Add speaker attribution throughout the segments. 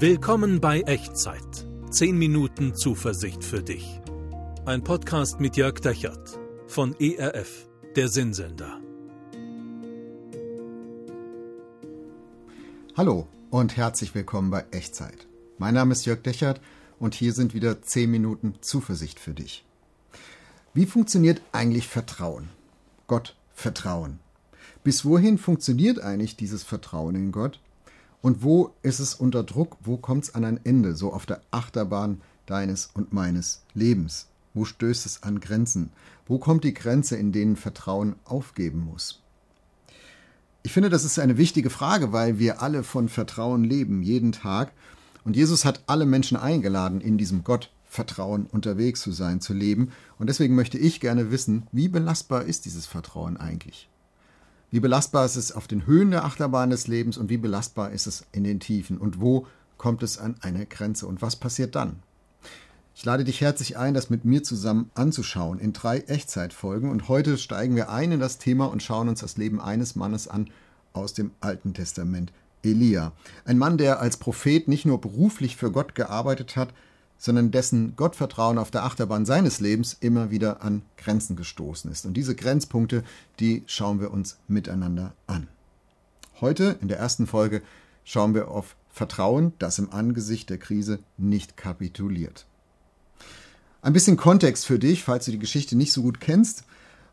Speaker 1: Willkommen bei Echtzeit. 10 Minuten Zuversicht für dich. Ein Podcast mit Jörg Dechert von ERF, der Sinnsender.
Speaker 2: Hallo und herzlich willkommen bei Echtzeit. Mein Name ist Jörg Dechert und hier sind wieder 10 Minuten Zuversicht für dich. Wie funktioniert eigentlich Vertrauen? Gott vertrauen. Bis wohin funktioniert eigentlich dieses Vertrauen in Gott? Und wo ist es unter Druck? Wo kommt es an ein Ende? So auf der Achterbahn deines und meines Lebens. Wo stößt es an Grenzen? Wo kommt die Grenze, in denen Vertrauen aufgeben muss? Ich finde, das ist eine wichtige Frage, weil wir alle von Vertrauen leben, jeden Tag. Und Jesus hat alle Menschen eingeladen, in diesem Gottvertrauen unterwegs zu sein, zu leben. Und deswegen möchte ich gerne wissen, wie belastbar ist dieses Vertrauen eigentlich? Wie belastbar ist es auf den Höhen der Achterbahn des Lebens und wie belastbar ist es in den Tiefen? Und wo kommt es an eine Grenze? Und was passiert dann? Ich lade dich herzlich ein, das mit mir zusammen anzuschauen in drei Echtzeitfolgen. Und heute steigen wir ein in das Thema und schauen uns das Leben eines Mannes an aus dem Alten Testament, Elia. Ein Mann, der als Prophet nicht nur beruflich für Gott gearbeitet hat, sondern dessen Gottvertrauen auf der Achterbahn seines Lebens immer wieder an Grenzen gestoßen ist. Und diese Grenzpunkte, die schauen wir uns miteinander an. Heute in der ersten Folge schauen wir auf Vertrauen, das im Angesicht der Krise nicht kapituliert. Ein bisschen Kontext für dich, falls du die Geschichte nicht so gut kennst.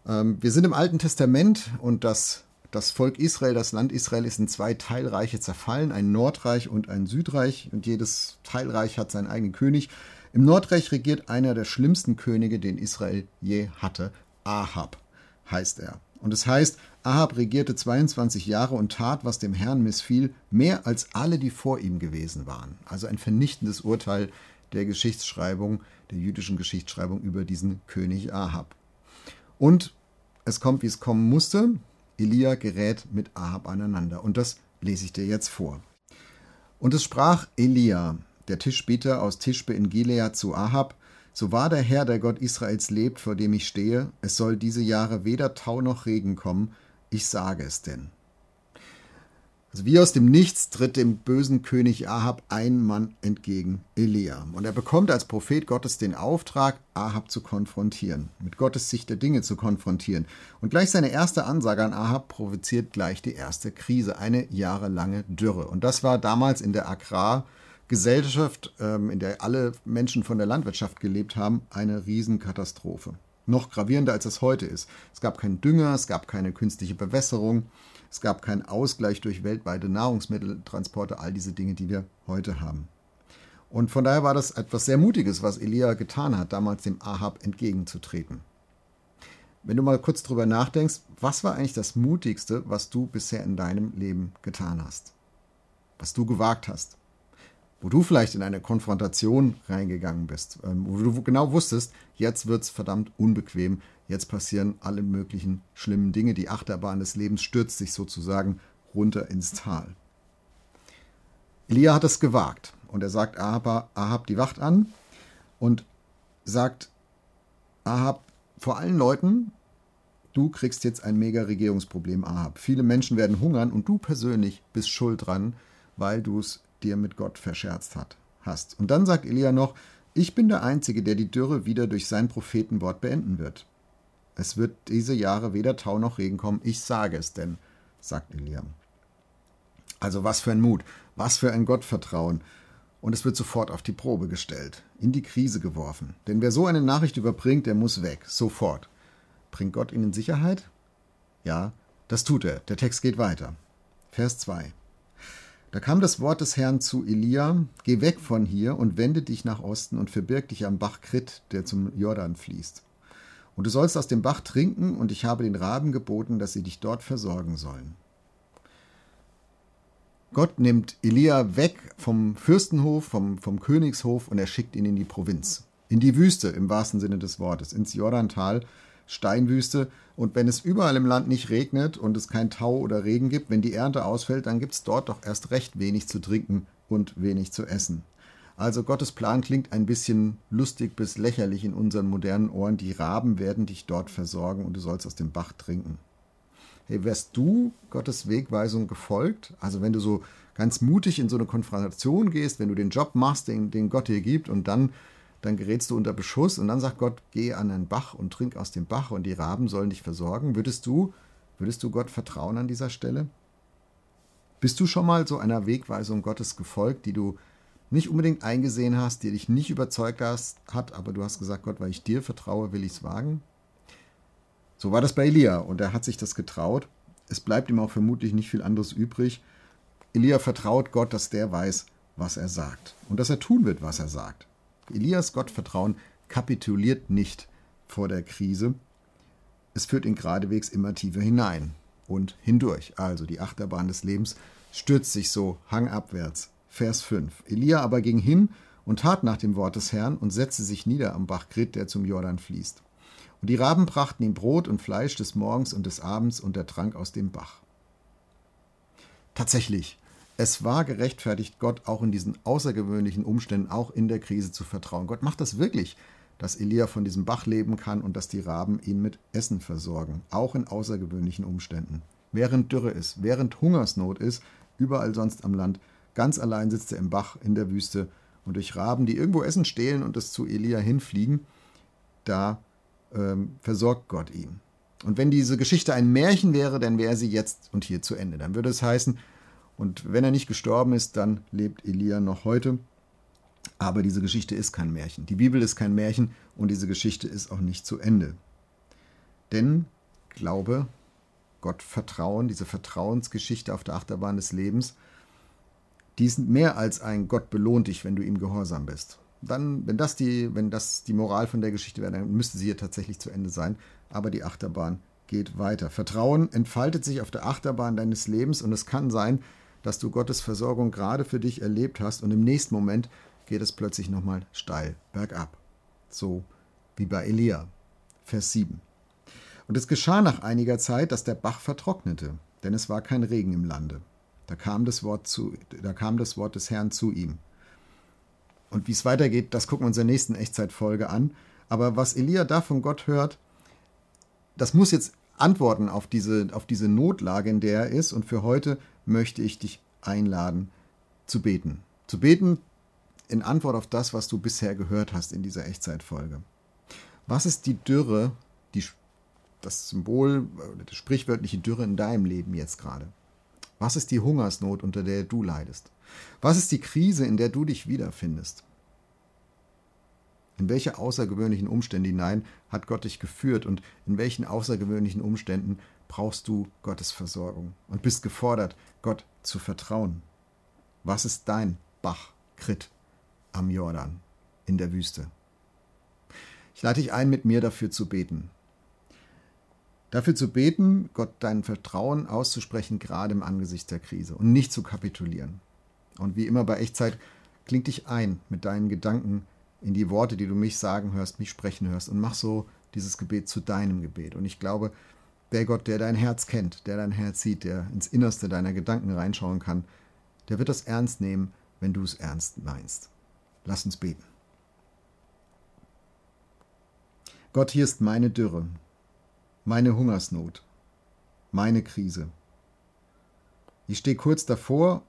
Speaker 2: Ähm, wir sind im Alten Testament und das das Volk Israel, das Land Israel ist in zwei Teilreiche zerfallen, ein Nordreich und ein Südreich. Und jedes Teilreich hat seinen eigenen König. Im Nordreich regiert einer der schlimmsten Könige, den Israel je hatte. Ahab heißt er. Und es heißt, Ahab regierte 22 Jahre und tat, was dem Herrn missfiel, mehr als alle, die vor ihm gewesen waren. Also ein vernichtendes Urteil der Geschichtsschreibung, der jüdischen Geschichtsschreibung über diesen König Ahab. Und es kommt, wie es kommen musste. Elia gerät mit Ahab aneinander. Und das lese ich dir jetzt vor. Und es sprach Elia, der Tischbeter aus Tischbe in Gilead zu Ahab, so wahr der Herr, der Gott Israels lebt, vor dem ich stehe, es soll diese Jahre weder Tau noch Regen kommen, ich sage es denn. Also wie aus dem Nichts tritt dem bösen König Ahab ein Mann entgegen, Elia. Und er bekommt als Prophet Gottes den Auftrag, Ahab zu konfrontieren, mit Gottes Sicht der Dinge zu konfrontieren. Und gleich seine erste Ansage an Ahab provoziert gleich die erste Krise, eine jahrelange Dürre. Und das war damals in der Agrargesellschaft, ähm, in der alle Menschen von der Landwirtschaft gelebt haben, eine Riesenkatastrophe. Noch gravierender als es heute ist. Es gab keinen Dünger, es gab keine künstliche Bewässerung. Es gab keinen Ausgleich durch weltweite Nahrungsmitteltransporte, all diese Dinge, die wir heute haben. Und von daher war das etwas sehr Mutiges, was Elia getan hat, damals dem Ahab entgegenzutreten. Wenn du mal kurz drüber nachdenkst, was war eigentlich das Mutigste, was du bisher in deinem Leben getan hast? Was du gewagt hast? Wo du vielleicht in eine Konfrontation reingegangen bist, ähm, wo du genau wusstest, jetzt wird es verdammt unbequem, Jetzt passieren alle möglichen schlimmen Dinge. Die Achterbahn des Lebens stürzt sich sozusagen runter ins Tal. Elia hat es gewagt und er sagt Ahab, Ahab die Wacht an und sagt Ahab vor allen Leuten, du kriegst jetzt ein mega Regierungsproblem, Ahab. Viele Menschen werden hungern und du persönlich bist schuld dran, weil du es dir mit Gott verscherzt hat, hast. Und dann sagt Elia noch, ich bin der Einzige, der die Dürre wieder durch sein Prophetenwort beenden wird. Es wird diese Jahre weder Tau noch Regen kommen, ich sage es denn, sagt Elia. Also was für ein Mut, was für ein Gottvertrauen. Und es wird sofort auf die Probe gestellt, in die Krise geworfen. Denn wer so eine Nachricht überbringt, der muss weg, sofort. Bringt Gott ihn in Sicherheit? Ja, das tut er. Der Text geht weiter. Vers 2. Da kam das Wort des Herrn zu Elia: Geh weg von hier und wende dich nach Osten und verbirg dich am Bach Krit, der zum Jordan fließt. Und du sollst aus dem Bach trinken, und ich habe den Raben geboten, dass sie dich dort versorgen sollen. Gott nimmt Elia weg vom Fürstenhof, vom, vom Königshof und er schickt ihn in die Provinz. In die Wüste im wahrsten Sinne des Wortes, ins Jordantal, Steinwüste. Und wenn es überall im Land nicht regnet und es kein Tau oder Regen gibt, wenn die Ernte ausfällt, dann gibt es dort doch erst recht wenig zu trinken und wenig zu essen. Also Gottes Plan klingt ein bisschen lustig bis lächerlich in unseren modernen Ohren. Die Raben werden dich dort versorgen und du sollst aus dem Bach trinken. Hey, wärst du Gottes Wegweisung gefolgt? Also wenn du so ganz mutig in so eine Konfrontation gehst, wenn du den Job machst, den, den Gott dir gibt und dann, dann gerätst du unter Beschuss und dann sagt Gott, geh an einen Bach und trink aus dem Bach und die Raben sollen dich versorgen, würdest du, würdest du Gott vertrauen an dieser Stelle? Bist du schon mal so einer Wegweisung Gottes gefolgt, die du nicht unbedingt eingesehen hast, die dich nicht überzeugt hast, hat, aber du hast gesagt, Gott, weil ich dir vertraue, will ich es wagen? So war das bei Elia und er hat sich das getraut. Es bleibt ihm auch vermutlich nicht viel anderes übrig. Elia vertraut Gott, dass der weiß, was er sagt und dass er tun wird, was er sagt. Elias Gottvertrauen kapituliert nicht vor der Krise. Es führt ihn geradewegs immer tiefer hinein und hindurch. Also die Achterbahn des Lebens stürzt sich so hangabwärts. Vers 5. Elia aber ging hin und tat nach dem Wort des Herrn und setzte sich nieder am Bach Grit, der zum Jordan fließt. Und die Raben brachten ihm Brot und Fleisch des Morgens und des Abends und er trank aus dem Bach. Tatsächlich, es war gerechtfertigt, Gott auch in diesen außergewöhnlichen Umständen, auch in der Krise zu vertrauen. Gott macht das wirklich, dass Elia von diesem Bach leben kann und dass die Raben ihn mit Essen versorgen, auch in außergewöhnlichen Umständen. Während Dürre ist, während Hungersnot ist, überall sonst am Land, ganz allein sitzt er im Bach in der Wüste und durch Raben, die irgendwo Essen stehlen und es zu Elia hinfliegen, da ähm, versorgt Gott ihn. Und wenn diese Geschichte ein Märchen wäre, dann wäre sie jetzt und hier zu Ende. Dann würde es heißen, und wenn er nicht gestorben ist, dann lebt Elia noch heute. Aber diese Geschichte ist kein Märchen. Die Bibel ist kein Märchen und diese Geschichte ist auch nicht zu Ende. Denn Glaube, Gott Vertrauen, diese Vertrauensgeschichte auf der Achterbahn des Lebens, die sind mehr als ein Gott belohnt dich, wenn du ihm gehorsam bist. Dann, wenn das die, wenn das die Moral von der Geschichte wäre, dann müsste sie hier tatsächlich zu Ende sein. Aber die Achterbahn geht weiter. Vertrauen entfaltet sich auf der Achterbahn deines Lebens und es kann sein, dass du Gottes Versorgung gerade für dich erlebt hast und im nächsten Moment geht es plötzlich nochmal steil bergab. So wie bei Elia. Vers 7. Und es geschah nach einiger Zeit, dass der Bach vertrocknete, denn es war kein Regen im Lande. Da kam das Wort, zu, da kam das Wort des Herrn zu ihm. Und wie es weitergeht, das gucken wir uns in der nächsten Echtzeitfolge an. Aber was Elia da von Gott hört, das muss jetzt antworten auf diese, auf diese Notlage, in der er ist. Und für heute möchte ich dich einladen, zu beten. Zu beten in Antwort auf das, was du bisher gehört hast in dieser Echtzeitfolge. Was ist die Dürre, die, das Symbol, die sprichwörtliche Dürre in deinem Leben jetzt gerade? Was ist die Hungersnot, unter der du leidest? Was ist die Krise, in der du dich wiederfindest? In welche außergewöhnlichen Umstände hinein hat Gott dich geführt und in welchen außergewöhnlichen Umständen brauchst du Gottes Versorgung und bist gefordert, Gott zu vertrauen? Was ist dein Bach, Krit am Jordan in der Wüste? Ich lade dich ein, mit mir dafür zu beten. Dafür zu beten, Gott dein Vertrauen auszusprechen, gerade im Angesicht der Krise und nicht zu kapitulieren. Und wie immer bei Echtzeit, kling dich ein mit deinen Gedanken in die Worte, die du mich sagen hörst, mich sprechen hörst und mach so dieses Gebet zu deinem Gebet. Und ich glaube, der Gott, der dein Herz kennt, der dein Herz sieht, der ins Innerste deiner Gedanken reinschauen kann, der wird das ernst nehmen, wenn du es ernst meinst. Lass uns beten. Gott, hier ist meine Dürre, meine Hungersnot, meine Krise. Ich stehe kurz davor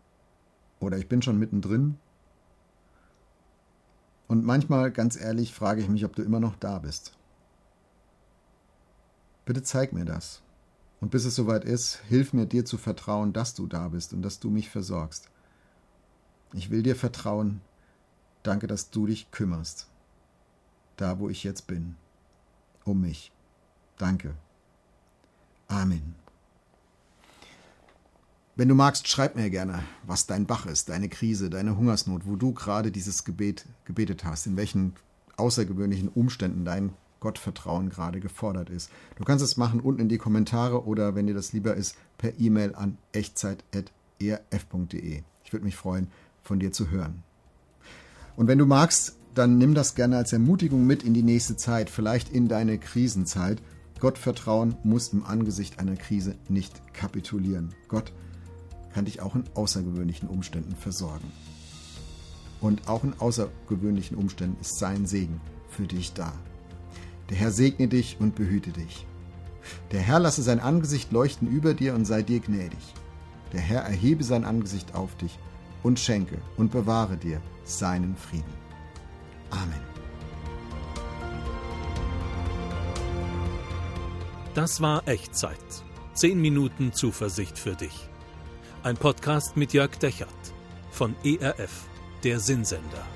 Speaker 2: oder ich bin schon mittendrin und manchmal, ganz ehrlich, frage ich mich, ob du immer noch da bist. Bitte zeig mir das. Und bis es soweit ist, hilf mir dir zu vertrauen, dass du da bist und dass du mich versorgst. Ich will dir vertrauen. Danke, dass du dich kümmerst. Da, wo ich jetzt bin. Um mich. Danke. Amen. Wenn du magst, schreib mir gerne, was dein Bach ist, deine Krise, deine Hungersnot, wo du gerade dieses Gebet gebetet hast, in welchen außergewöhnlichen Umständen dein Gottvertrauen gerade gefordert ist. Du kannst es machen unten in die Kommentare oder, wenn dir das lieber ist, per E-Mail an echtzeit.erf.de. Ich würde mich freuen, von dir zu hören. Und wenn du magst, dann nimm das gerne als Ermutigung mit in die nächste Zeit, vielleicht in deine Krisenzeit. Gottvertrauen muss im Angesicht einer Krise nicht kapitulieren. Gott kann dich auch in außergewöhnlichen Umständen versorgen. Und auch in außergewöhnlichen Umständen ist sein Segen für dich da. Der Herr segne dich und behüte dich. Der Herr lasse sein Angesicht leuchten über dir und sei dir gnädig. Der Herr erhebe sein Angesicht auf dich und schenke und bewahre dir seinen Frieden. Amen.
Speaker 1: Das war Echtzeit. Zehn Minuten Zuversicht für dich. Ein Podcast mit Jörg Dechert von ERF, der Sinnsender.